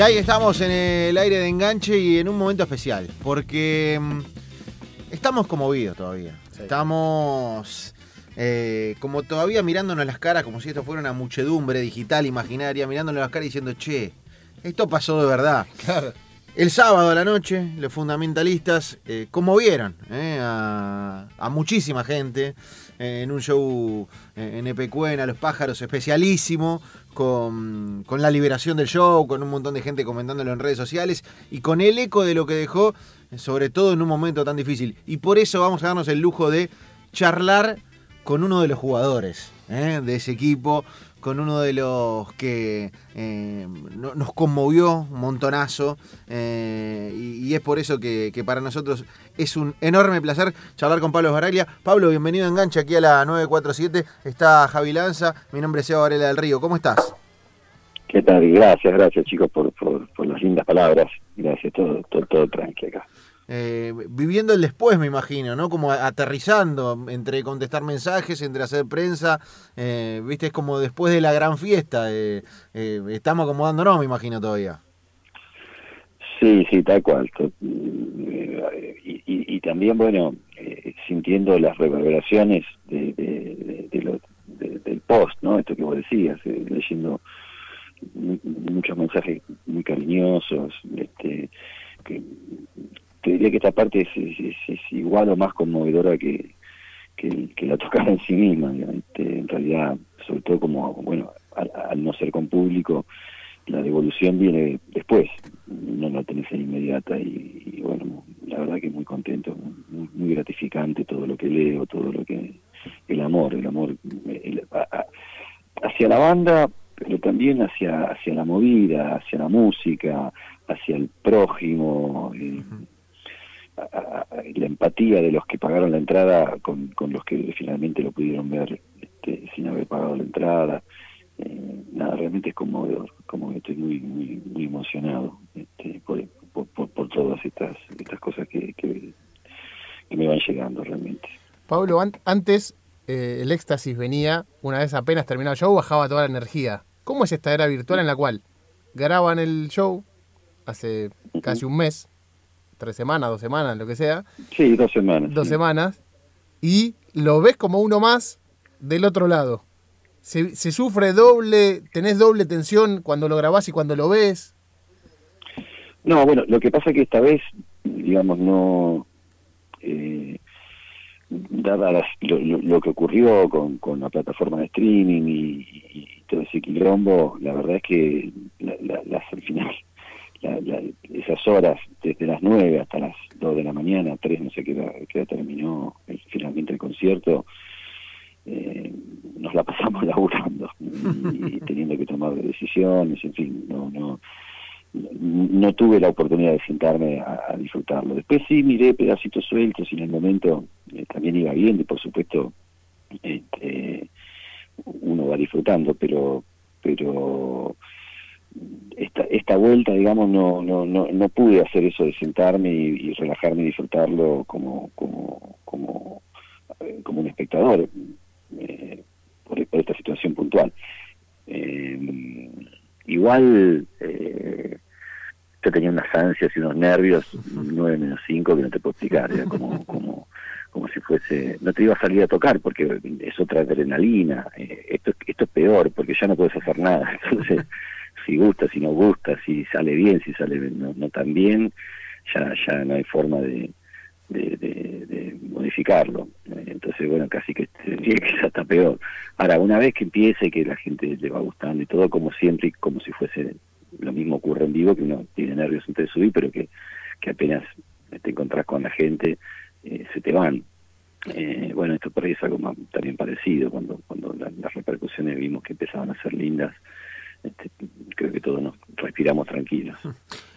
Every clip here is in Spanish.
Y ahí estamos en el aire de enganche y en un momento especial, porque mm, estamos conmovidos todavía. Estamos eh, como todavía mirándonos las caras, como si esto fuera una muchedumbre digital imaginaria, mirándonos las caras y diciendo, che, esto pasó de verdad. El sábado a la noche, los fundamentalistas eh, conmovieron eh, a, a muchísima gente en un show en Epecuén, a los pájaros, especialísimo, con, la liberación del show, con un montón de gente comentándolo en redes sociales y con el eco de lo que dejó, sobre todo en un momento tan difícil. Y por eso vamos a darnos el lujo de charlar con uno de los jugadores ¿eh? de ese equipo, con uno de los que eh, nos conmovió un montonazo eh, y, es por eso que, para nosotros es un enorme placer charlar con Pablo Baraglia. Pablo, bienvenido a Enganche aquí a la 947. Está Javi Lanza, mi nombre es Seba Varela del Río. ¿Cómo estás? ¿Qué tal? Gracias, gracias chicos por, por, las lindas palabras. Gracias, todo, todo, todo tranqui acá. Eh, viviendo el después, me imagino, ¿no? Como aterrizando entre contestar mensajes, entre hacer prensa, eh, viste, es como después de la gran fiesta, eh, estamos acomodándonos, me imagino todavía. Sí, sí, tal cual. Y, también, bueno, sintiendo las reverberaciones de, del post, ¿no? Esto que vos decías, leyendo muchos mensajes muy cariñosos, este, que te diría que esta parte es, igual o más conmovedora que, que, la tocada en sí misma. Este, en realidad, sobre todo como, bueno, al, no ser con público, la devolución viene después, no la tenés en inmediata y, bueno, la verdad que muy contento, muy, gratificante todo lo que leo, todo lo que... El amor, el amor hacia la banda, pero también hacia, hacia la movida, hacia la música, hacia el prójimo. Eh, la empatía de los que pagaron la entrada con, con los que finalmente lo pudieron ver este, sin haber pagado la entrada. Eh, nada, realmente es conmovedor, como estoy muy muy muy emocionado este, por, por, todas estas estas cosas que, que, me van llegando realmente. Pablo, antes eh, el éxtasis venía, una vez apenas terminado el show, bajaba toda la energía. ¿Cómo es esta era virtual en la cual graban el show hace casi un mes, tres semanas, dos semanas, lo que sea. Sí, dos semanas. Dos semanas. Y lo ves como uno más del otro lado. Se, sufre doble, tenés doble tensión cuando lo grabás y cuando lo ves. No, bueno, lo que pasa es que esta vez, digamos, no... Eh, dada lo, que ocurrió con, con, la plataforma de streaming y, todo ese quilombo, la verdad es que la, la, al final esas horas, desde las 9 hasta las 2 de la mañana, 3, no sé qué, terminó finalmente el concierto, eh, nos la pasamos laburando y, teniendo que tomar decisiones, en fin, no, no, no tuve la oportunidad de sentarme a, disfrutarlo. Después sí miré pedacitos sueltos y en el momento eh, también iba bien y por supuesto este, uno va disfrutando, pero pero esta, esta vuelta, digamos, no, no, no, no pude hacer eso de sentarme y, relajarme y disfrutarlo como, como, como, eh, como un espectador eh, por, esta situación puntual. Eh, igual yo tenía unas ansias y unos nervios, 9 menos 5, que no te puedo explicar, era como, como, como si fuese, no te iba a salir a tocar porque es otra adrenalina, esto, esto es peor porque ya no puedes hacer nada, entonces si gusta, si no gusta, si sale bien, si sale no, no tan bien, ya, ya no hay forma de, modificarlo. Entonces, bueno, casi que ya está peor. Ahora, una vez que empiece, que la gente le va gustando y todo, como siempre, y como si fuese lo mismo ocurre en vivo, que uno tiene nervios antes de subir, pero que, que apenas te encontrás con la gente, eh, se te van. Eh, bueno, esto por ahí es algo también parecido, cuando, cuando las repercusiones vimos que empezaban a ser lindas, este, creo que todos nos respiramos tranquilos.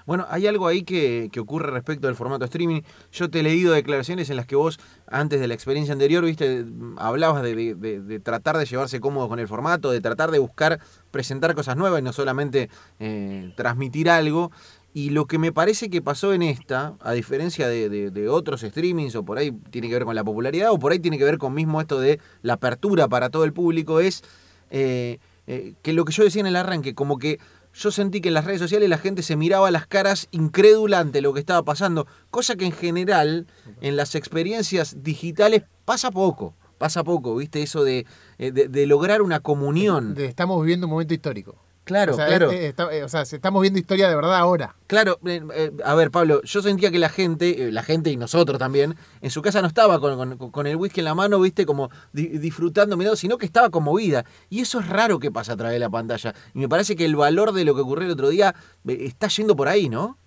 Bueno, hay algo ahí que, ocurre respecto del formato streaming. Yo te he leído declaraciones en las que vos, antes de la experiencia anterior, viste, hablabas de, tratar de llevarse cómodo con el formato, de tratar de buscar presentar cosas nuevas y no solamente eh, transmitir algo. Y lo que me parece que pasó en esta, a diferencia de, otros streamings, o por ahí tiene que ver con la popularidad, o por ahí tiene que ver con mismo esto de la apertura para todo el público, es... Eh, eh, que lo que yo decía en el arranque, como que yo sentí que en las redes sociales la gente se miraba las caras incrédula ante lo que estaba pasando, cosa que en general en las experiencias digitales pasa poco, pasa poco, ¿viste? Eso de, eh, de, lograr una comunión. estamos viviendo un momento histórico. Claro, claro. o sea, estamos viendo historia de verdad ahora. Claro, eh, eh, a ver, Pablo, yo sentía que la gente, eh, la gente y nosotros también, en su casa no estaba con, el whisky en la mano, viste, como disfrutando, mirando, sino que estaba conmovida. Y eso es raro que pasa a través de la pantalla. Y me parece que el valor de lo que ocurrió el otro día está yendo por ahí, ¿no?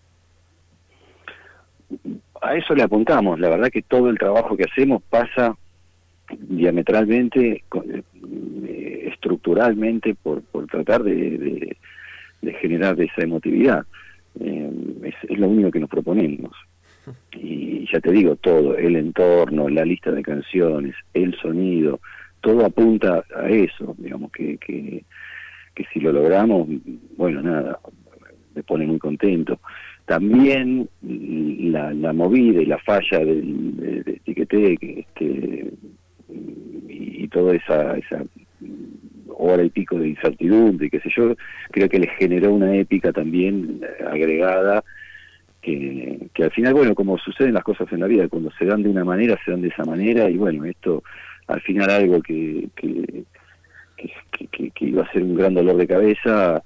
A eso le apuntamos. La verdad que todo el trabajo que hacemos pasa diametralmente estructuralmente por, por tratar de, de, generar esa emotividad. Eh, es, lo único que nos proponemos. Y ya te digo, todo, el entorno, la lista de canciones, el sonido, todo apunta a eso, digamos, que, que, que si lo logramos, bueno, nada, me pone muy contento. También la, movida y la falla del, de, de este, toda esa, esa hora y pico de incertidumbre, qué sé yo, creo que les generó una épica también eh, agregada, que, al final, bueno, como suceden las cosas en la vida, cuando se dan de una manera, se dan de esa manera, y bueno, esto al final algo que, que, que, iba a ser un gran dolor de cabeza,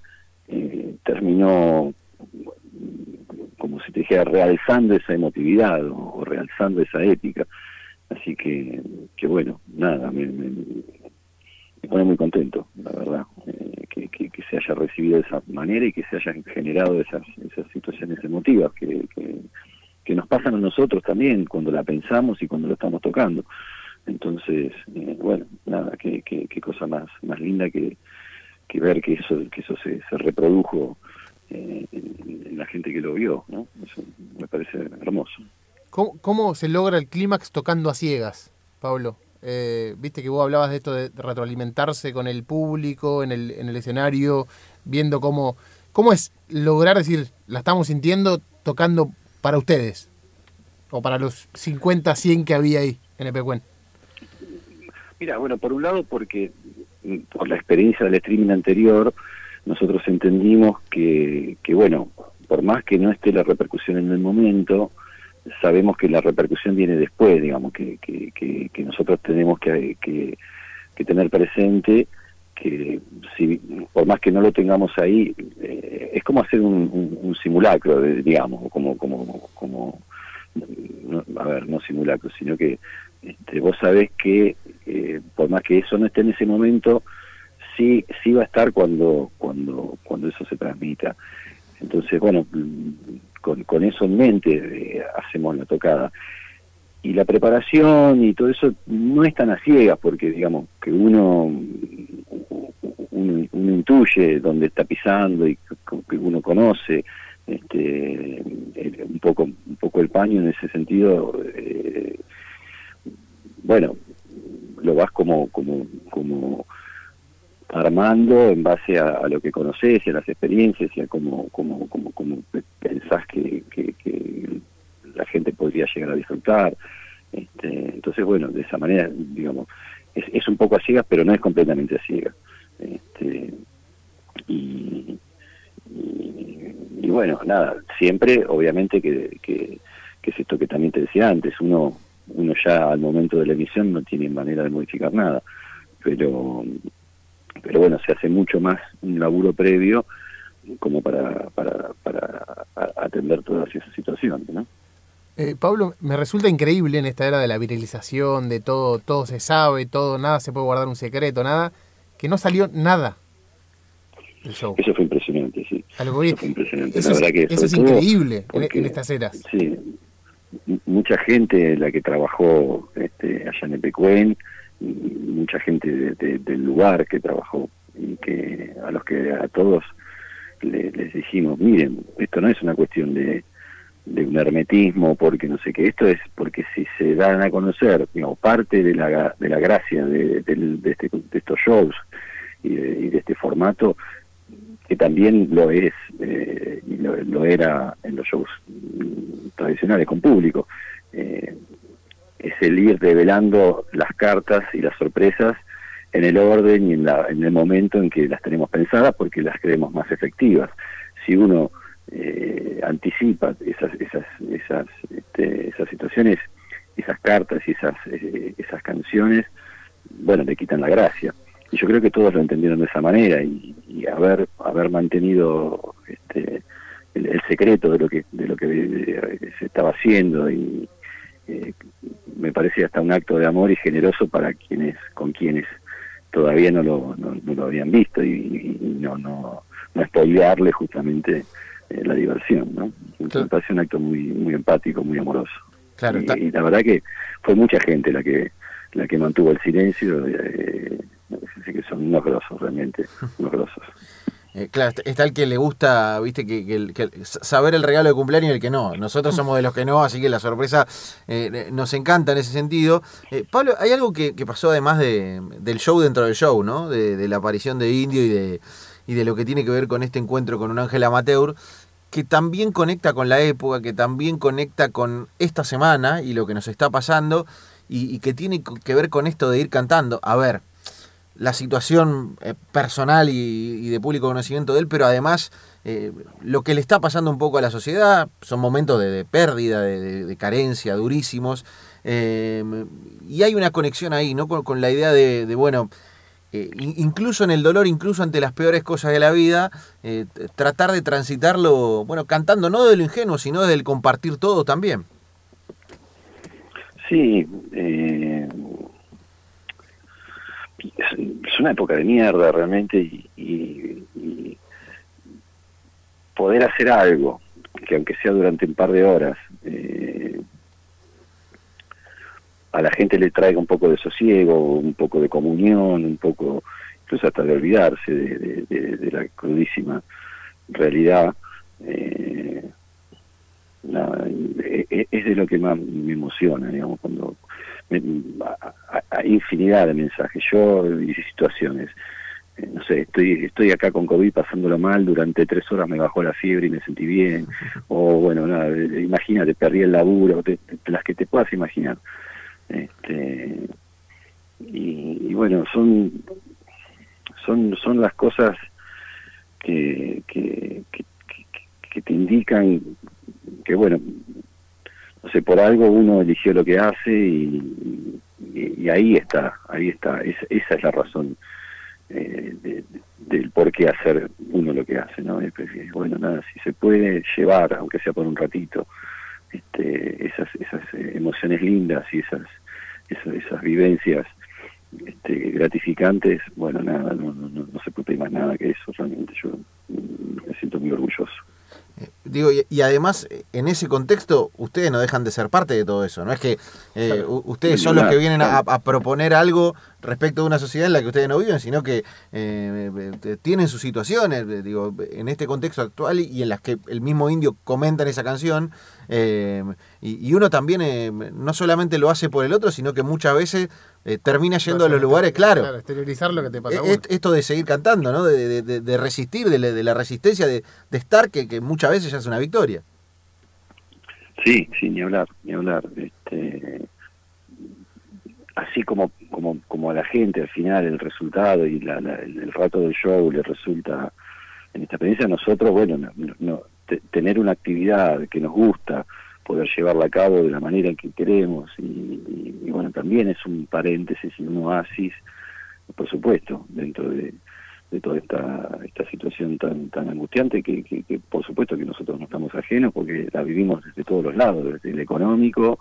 eh, terminó como si te dijera, realzando esa emotividad o, realzando esa épica. Así que, que bueno, nada, me, me pone muy contento, la verdad, eh, que, que, se haya recibido de esa manera y que se hayan generado esas, esas situaciones emotivas que, que, nos pasan a nosotros también cuando la pensamos y cuando lo estamos tocando. Entonces, eh, bueno, nada, qué, qué, cosa más, más linda que, que ver que eso, que eso se, se reprodujo eh, en, la gente que lo vio, ¿no? Eso me parece hermoso. ¿Cómo, se logra el clímax tocando a ciegas, Pablo? Eh, viste que vos hablabas de esto de retroalimentarse con el público en el, en el escenario, viendo cómo, cómo es lograr decir, la estamos sintiendo tocando para ustedes, o para los 50, 100 que había ahí en Epecuen. Mira, bueno, por un lado porque mm, por la experiencia del streaming anterior, nosotros entendimos que, que bueno, por más que no esté la repercusión en el momento, sabemos que la repercusión viene después, digamos, que, que, que, nosotros tenemos que, que, tener presente que si por más que no lo tengamos ahí, eh, es como hacer un, un, simulacro, digamos, como, como, como, a ver, no simulacro, sino que este, vos sabés que eh, por más que eso no esté en ese momento, sí, sí va a estar cuando, cuando, cuando eso se transmita. Entonces, bueno, con, con eso en mente eh, hacemos la tocada. Y la preparación y todo eso no es tan a ciegas, porque digamos que uno, uno, intuye dónde está pisando y que uno conoce este, un poco un poco el paño en ese sentido. Eh, bueno, lo vas como como como armando en base a, lo que conoces y a las experiencias y a cómo, cómo, cómo, cómo pensás que, que, la gente podría llegar a disfrutar. Este, entonces, bueno, de esa manera, digamos, es, es un poco a ciegas, pero no es completamente a ciegas. Este, y, y, bueno, nada, siempre, obviamente, que, que, que es esto que también te decía antes, uno, uno ya al momento de la emisión no tiene manera de modificar nada, pero pero bueno, se hace mucho más un laburo previo como para, para, para atender todas esas situaciones, ¿no? Eh, Pablo, me resulta increíble en esta era de la viralización, de todo, todo se sabe, todo, nada se puede guardar un secreto, nada, que no salió nada del show. Eso fue impresionante, sí. Eso fue impresionante. Eso, es, eso es increíble en, estas eras. Sí, mucha gente la que trabajó este, allá en Epecuen, mucha gente del lugar que trabajó y que a los que a todos les dijimos, miren, esto no es una cuestión de, de un hermetismo porque no sé qué, esto es porque si se dan a conocer digamos, parte de la, de la gracia de, de, este, de estos shows y de, este formato, que también lo es eh, y lo, era en los shows tradicionales con público. Eh, es el ir revelando las cartas y las sorpresas en el orden y en, la, en el momento en que las tenemos pensadas porque las creemos más efectivas. Si uno eh, anticipa esas, esas, esas, este, esas situaciones, esas cartas y esas, eh, esas canciones, bueno, le quitan la gracia. Y yo creo que todos lo entendieron de esa manera y, haber, haber mantenido este, el, secreto de lo que, de lo que eh, se estaba haciendo y me parece hasta un acto de amor y generoso para quienes, con quienes todavía no lo, no, lo habían visto y, no, no, no spoilearle justamente eh, la diversión, ¿no? Me parece un acto muy, muy empático, muy amoroso. Claro, y, la verdad que fue mucha gente la que la que mantuvo el silencio, eh, que son unos grosos realmente, unos grosos. Eh, claro, está el que le gusta, viste, que, saber el regalo de cumpleaños y el que no. Nosotros somos de los que no, así que la sorpresa eh, nos encanta en ese sentido. Eh, Pablo, hay algo que, pasó además de, del show dentro del show, ¿no? De, la aparición de Indio y de, y de lo que tiene que ver con este encuentro con un ángel amateur, que también conecta con la época, que también conecta con esta semana y lo que nos está pasando, y que tiene que ver con esto de ir cantando. A ver, la situación eh, personal y, de público conocimiento de él, pero además eh, lo que le está pasando un poco a la sociedad, son momentos de, pérdida, de, carencia, durísimos, eh, y hay una conexión ahí, ¿no? Con, la idea de, bueno, incluso en el dolor, incluso ante las peores cosas de la vida, tratar de transitarlo, bueno, cantando no de lo ingenuo, sino del compartir todo también. Sí, eh, es, una época de mierda realmente y, poder hacer algo, que aunque sea durante un par de horas, eh, a la gente le traiga un poco de sosiego, un poco de comunión, un poco, incluso hasta de olvidarse de, la crudísima realidad. Eh, es de lo que más me emociona, digamos, cuando hay infinidad de mensajes, yo y situaciones. Eh, no sé, estoy, estoy acá con COVID pasándolo mal, durante tres horas me bajó la fiebre y me sentí bien, o bueno, nada, imagínate, perdí el laburo, las que te puedas imaginar. Este, y, bueno, son, son, son las cosas que, que, que, que te indican que bueno, no sé, por algo uno eligió lo que hace y, ahí está, ahí está, esa, esa es la razón eh, del por qué hacer uno lo que hace, ¿no? bueno, nada, si se puede llevar, aunque sea por un ratito, este, esas, esas eh, emociones lindas y esas, esas, vivencias este, gratificantes, bueno, nada, no, no, no, se puede más nada que eso, realmente yo me siento muy orgulloso. Digo, y, además, en ese contexto, ustedes no dejan de ser parte de todo eso. No es que eh, ustedes son los que vienen a, proponer algo respecto de una sociedad en la que ustedes no viven, sino que eh, eh, tienen sus situaciones, digo, en este contexto actual y en las que el mismo indio comenta en esa canción. y, uno también no solamente lo hace por el otro, sino que muchas veces termina yendo a los lugares, claro. Claro, exteriorizar lo que te pasa. esto de seguir cantando, ¿no? De, resistir, de, la resistencia, de, estar, que, que muchas veces ya es una victoria. Sí, sí, ni hablar, ni hablar. Este, así como, como, como a la gente al final el resultado y el, rato del show le resulta en esta experiencia, nosotros, bueno, no, tener una actividad que nos gusta, poder llevarla a cabo de la manera en que queremos y, bueno, también es un paréntesis y un oasis, por supuesto, dentro de, de toda esta, esta situación tan tan angustiante que, que, por supuesto que nosotros no estamos ajenos porque la vivimos desde todos los lados, desde el económico,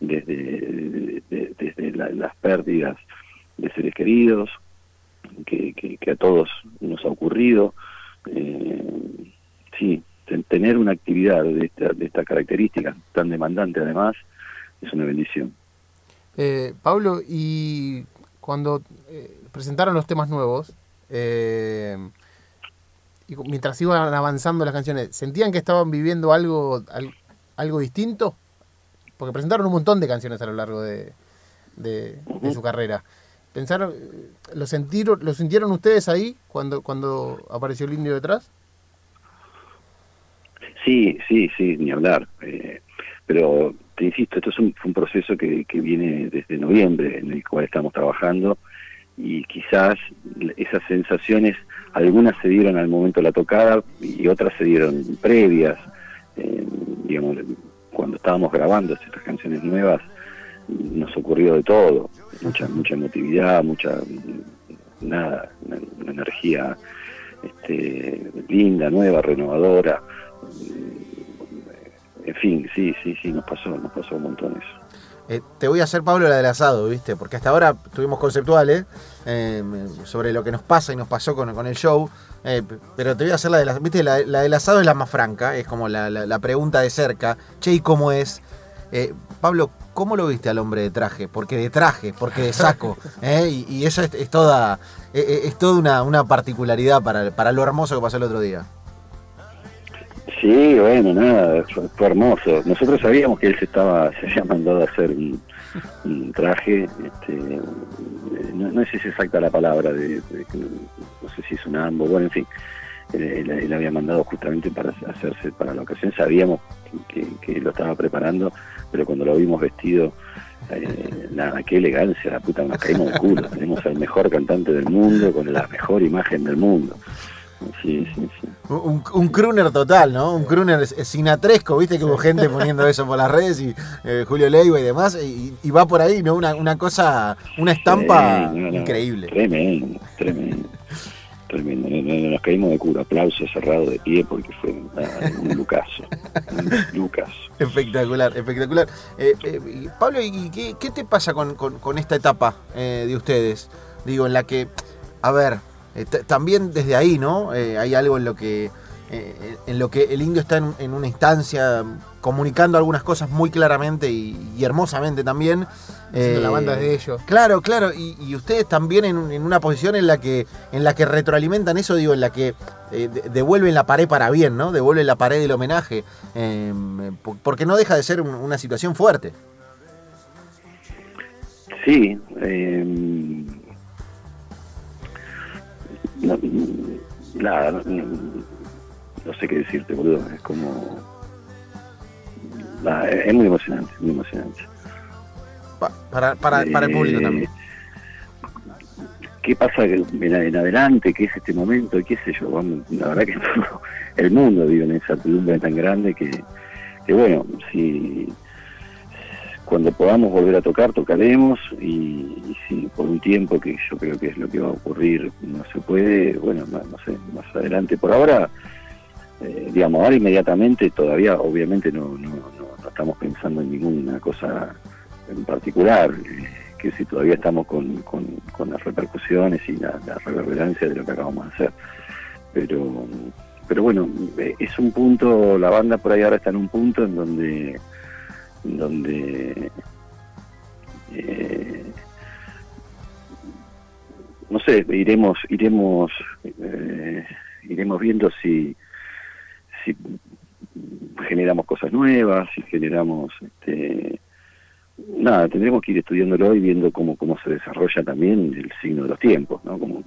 desde, desde las pérdidas de seres queridos, que, que, a todos nos ha ocurrido. Eh, sí, tener una actividad de esta, de esta característica tan demandante además es una bendición. Eh, Pablo, y cuando eh, presentaron los temas nuevos, eh, y mientras iban avanzando las canciones, ¿sentían que estaban viviendo algo, algo distinto? Porque presentaron un montón de canciones a lo largo de, de, su carrera. ¿Pensaron, lo, sintieron, ¿Lo sintieron ustedes ahí cuando, cuando apareció el indio detrás? Sí, sí, sí, ni hablar. Eh, pero te insisto, esto es un, un proceso que, que viene desde noviembre, en el cual estamos trabajando y quizás esas sensaciones, algunas se dieron al momento de la tocada y otras se dieron previas, eh, digamos, cuando estábamos grabando estas canciones nuevas, nos ocurrió de todo, mucha mucha emotividad, mucha nada, una, energía este, linda, nueva, renovadora. En fin, sí, sí, sí, nos pasó, nos pasó un montón eso. Eh, te voy a hacer, Pablo, la del asado, ¿viste? Porque hasta ahora tuvimos conceptuales eh, sobre lo que nos pasa y nos pasó con, con el show. Eh, pero te voy a hacer la del asado. ¿Viste? La, del asado es la más franca, es como la, pregunta de cerca. Che, ¿y cómo es? Pablo, ¿cómo lo viste al hombre de traje? Porque de traje, porque de saco. Y, eso es, toda, es, toda una, particularidad para, para lo hermoso que pasó el otro día. Sí, bueno, nada, fue, hermoso. Nosotros sabíamos que él se estaba, se había mandado a hacer un, traje, este, no, sé si es exacta la palabra, de, no sé si es un ambo, bueno, en fin, él, había mandado justamente para hacerse para la ocasión, sabíamos que, lo estaba preparando, pero cuando lo vimos vestido, eh, nada, qué elegancia, la puta, nos caímos de culo, tenemos al mejor cantante del mundo, con la mejor imagen del mundo. Sí, sí, sí. Un, un crooner total, ¿no? Un crooner sinatresco, viste que hubo gente poniendo eso por las redes y eh, Julio Leiva y demás, y, va por ahí, ¿no? Una, una cosa, una estampa increíble. Tremendo, tremendo. Tremendo, nos caímos de cura, aplauso cerrado de pie porque fue un lucaso, un Espectacular, espectacular. Eh, eh, Pablo, ¿y qué, qué, te pasa con, con, esta etapa de ustedes? Digo, en la que, a ver, eh, también desde ahí, ¿no? Eh, hay algo en lo que eh, en lo que el indio está en, una instancia comunicando algunas cosas muy claramente y, hermosamente también. la banda de ellos. Claro, claro, y, ustedes también en, una posición en la que en la que retroalimentan eso, digo, en la que devuelven la pared para bien, ¿no? Devuelven la pared del homenaje, porque no deja de ser una situación fuerte. Sí, eh, no, nada, no, sé qué decirte, boludo. Es como. es muy emocionante, muy emocionante. para, para, para el público también. Eh, ¿Qué pasa en, adelante? ¿Qué es este momento? ¿Qué sé yo? la verdad que el mundo vive en esa incertidumbre tan grande que, que bueno, si cuando podamos volver a tocar, tocaremos y, si por un tiempo, que yo creo que es lo que va a ocurrir, no se puede, bueno, no, sé, más adelante. Por ahora, eh, digamos, ahora inmediatamente todavía obviamente no, no, no, estamos pensando en ninguna cosa en particular, eh, que si todavía estamos con, con, las repercusiones y la, reverberancia de lo que acabamos de hacer. Pero, pero bueno, es un punto, la banda por ahí ahora está en un punto en donde donde eh, no sé iremos iremos eh, iremos viendo si si generamos cosas nuevas si generamos este nada tendremos que ir estudiándolo y viendo cómo cómo se desarrolla también el signo de los tiempos no como,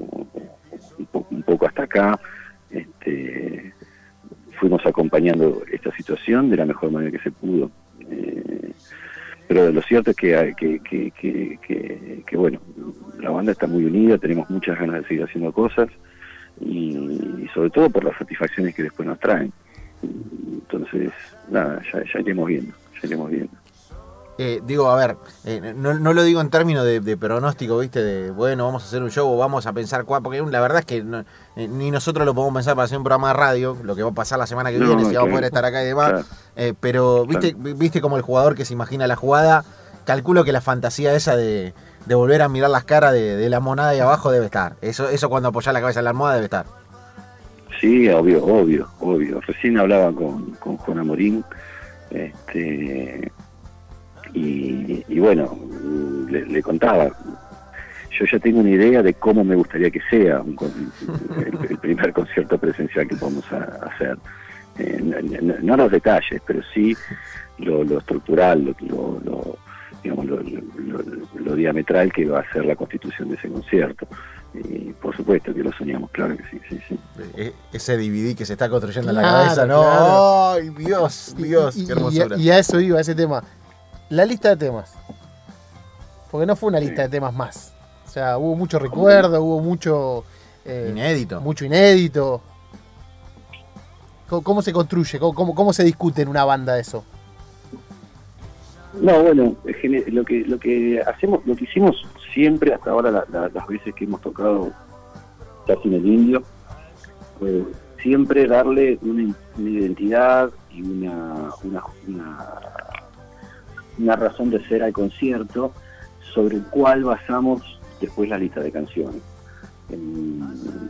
un, poco hasta acá este fuimos acompañando esta situación de la mejor manera que se pudo eh, pero lo cierto es que, que, que, bueno, la banda está muy unida, tenemos muchas ganas de seguir haciendo cosas y, sobre todo por las satisfacciones que después nos traen. Entonces, nada, ya, ya iremos viendo, ya iremos viendo. Eh, digo, a ver, eh, no, lo digo en términos de, pronóstico, ¿viste? De, bueno, vamos a hacer un show o vamos a pensar cuál, porque la verdad es que eh, ni nosotros lo podemos pensar para hacer un programa de radio, lo que va a pasar la semana que viene, si vamos a poder estar acá y demás. pero, ¿viste, ¿viste como el jugador que se imagina la jugada? Calculo que la fantasía esa de, volver a mirar las caras de, la monada de abajo debe estar. Eso, eso cuando apoyas la cabeza en la almohada debe estar. Sí, obvio, obvio, obvio. Recién hablaba con, con Juan Amorín, este y, bueno, le, contaba, yo ya tengo una idea de cómo me gustaría que sea el, primer concierto presencial que vamos a hacer. Eh, no, los detalles, pero sí lo, estructural, lo, lo, digamos, lo, diametral que va a ser la constitución de ese concierto. Y por supuesto que lo soñamos, claro que sí, sí, sí. E, ese DVD que se está construyendo en la cabeza, ¿no? ¡Ay, Dios, Dios! qué hermosura. y, a eso iba, ese tema la lista de temas. Porque no fue una lista de temas más. O sea, hubo mucho recuerdo, hubo mucho... eh, inédito. Mucho inédito. ¿Cómo, se construye? ¿Cómo, ¿Cómo, se discute en una banda eso? No, bueno, lo que lo que hacemos, lo que hicimos siempre hasta ahora las veces que hemos tocado casi en el indio, pues siempre darle una, identidad y una, una, una, razón de ser al concierto sobre el cual basamos después la lista de canciones.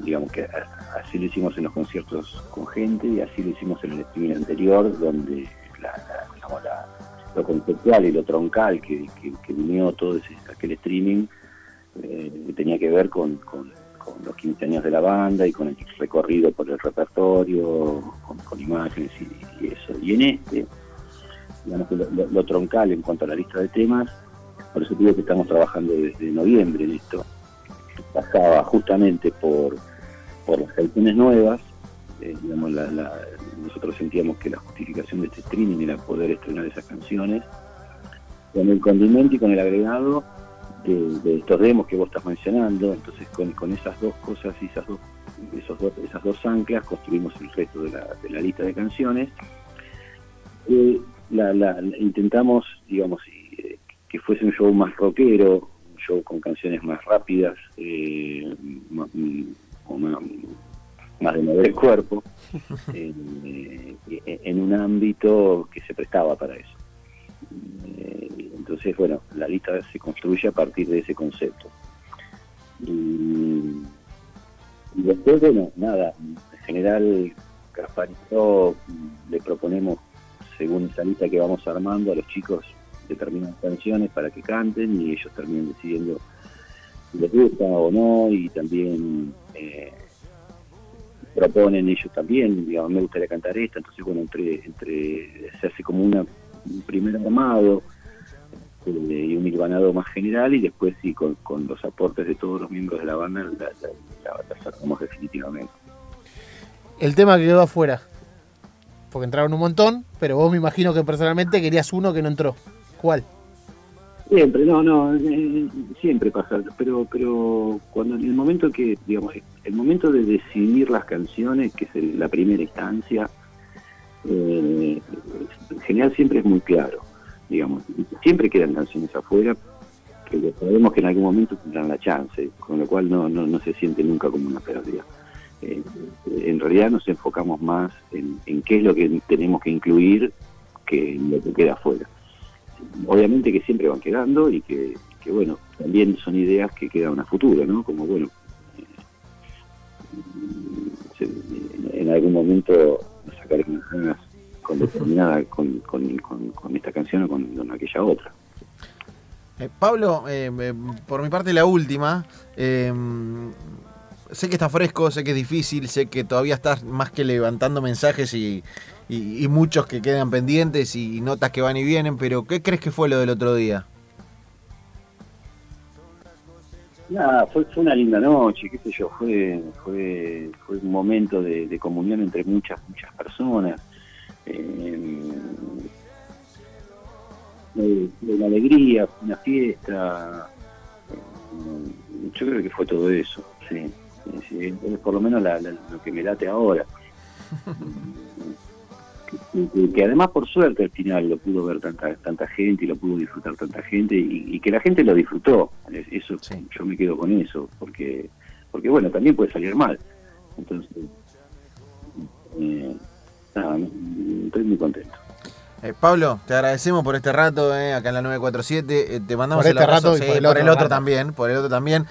digamos que así lo hicimos en los conciertos con gente y así lo hicimos en el streaming anterior, donde lo conceptual y lo troncal que, que, unió todo ese, aquel streaming eh, tenía que ver con los 15 años de la banda y con el recorrido por el repertorio, con, imágenes y, eso. Y en este, digamos lo, troncal en cuanto a la lista de temas, por eso digo que estamos trabajando desde noviembre en esto, pasaba justamente por, por las canciones nuevas, eh, digamos, nosotros sentíamos que la justificación de este streaming era poder estrenar esas canciones, con el condimento y con el agregado de, estos demos que vos estás mencionando, entonces con, esas dos cosas y esas dos, esos esas dos anclas construimos el resto de la, lista de canciones. Eh, intentamos, digamos, eh, que fuese un show más rockero, un show con canciones más rápidas, eh, más, más, de mover el cuerpo, en un ámbito que se prestaba para eso. Entonces, bueno, la lista se construye a partir de ese concepto. Y, después, bueno, nada, en general, Gasparito le proponemos, según esa lista que vamos armando, a los chicos determinadas canciones para que canten y ellos terminan decidiendo si les gusta o no y también eh, proponen ellos también, digamos, me gustaría cantar esta, entonces bueno, entre, entre se hace como una, un primer armado eh, y un hilvanado más general y después sí con, los aportes de todos los miembros de la banda la, la, definitivamente. El tema que quedó afuera, porque entraron un montón, pero vos me imagino que personalmente querías uno que no entró. ¿Cuál? Siempre, no, no, eh, siempre pasa, pero pero cuando en el momento que, digamos, el momento de decidir las canciones, que es la primera instancia, eh, en general siempre es muy claro digamos. Siempre quedan canciones afuera, pero sabemos que en algún momento tendrán la chance, con lo cual no, no, no se siente nunca como una pérdida. Eh, en realidad nos enfocamos más en, qué es lo que tenemos que incluir que en lo que queda afuera. Obviamente que siempre van quedando y que, bueno, también son ideas que quedan a futuro, ¿no? Como, bueno, eh, en algún momento sacaremos unas con determinada con, esta canción o con, aquella otra. Eh, Pablo, por mi parte la última. Sé que está fresco, sé que es difícil, sé que todavía estás más que levantando mensajes y, muchos que quedan pendientes y notas que van y vienen, pero ¿qué crees que fue lo del otro día? Nada, fue, una linda noche, qué sé yo, fue, fue, fue un momento de, comunión entre muchas, muchas personas eh, de, una alegría, una fiesta. Eh, yo creo que fue todo eso, sí. Por lo menos lo que me late ahora. que, además por suerte al final lo pudo ver tanta tanta gente y lo pudo disfrutar tanta gente y, que la gente lo disfrutó eso yo me quedo con eso porque porque bueno también puede salir mal entonces eh, estoy muy contento. Eh, Pablo, te agradecemos por este rato eh, acá en la 947. Eh, te mandamos por este rato y por el, otro, también. Por el otro también.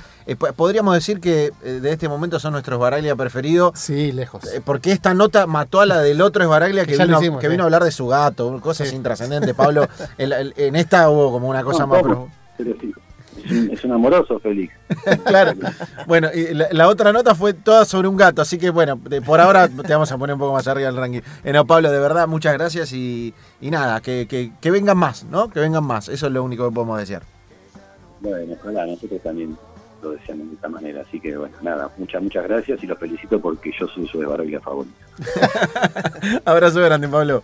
Podríamos decir que de este momento son nuestros Baraglia preferidos. Sí, lejos. porque esta nota mató a la del otro Esbaraglia que, que, vino, que vino a hablar de su gato, cosas intrascendentes. Pablo, en esta hubo como una cosa más. Pero sí. Es un, amoroso Félix. claro. Bueno, y la, otra nota fue toda sobre un gato, así que bueno, por ahora te vamos a poner un poco más arriba del ranking. Eh, no, Pablo, de verdad, muchas gracias y, nada, que, que, vengan más, ¿no? Que vengan más, eso es lo único que podemos desear. Bueno, ojalá, nosotros también lo deseamos de esta manera, así que bueno, nada, muchas, muchas gracias y los felicito porque yo soy su de favorito. Abrazo grande, Pablo.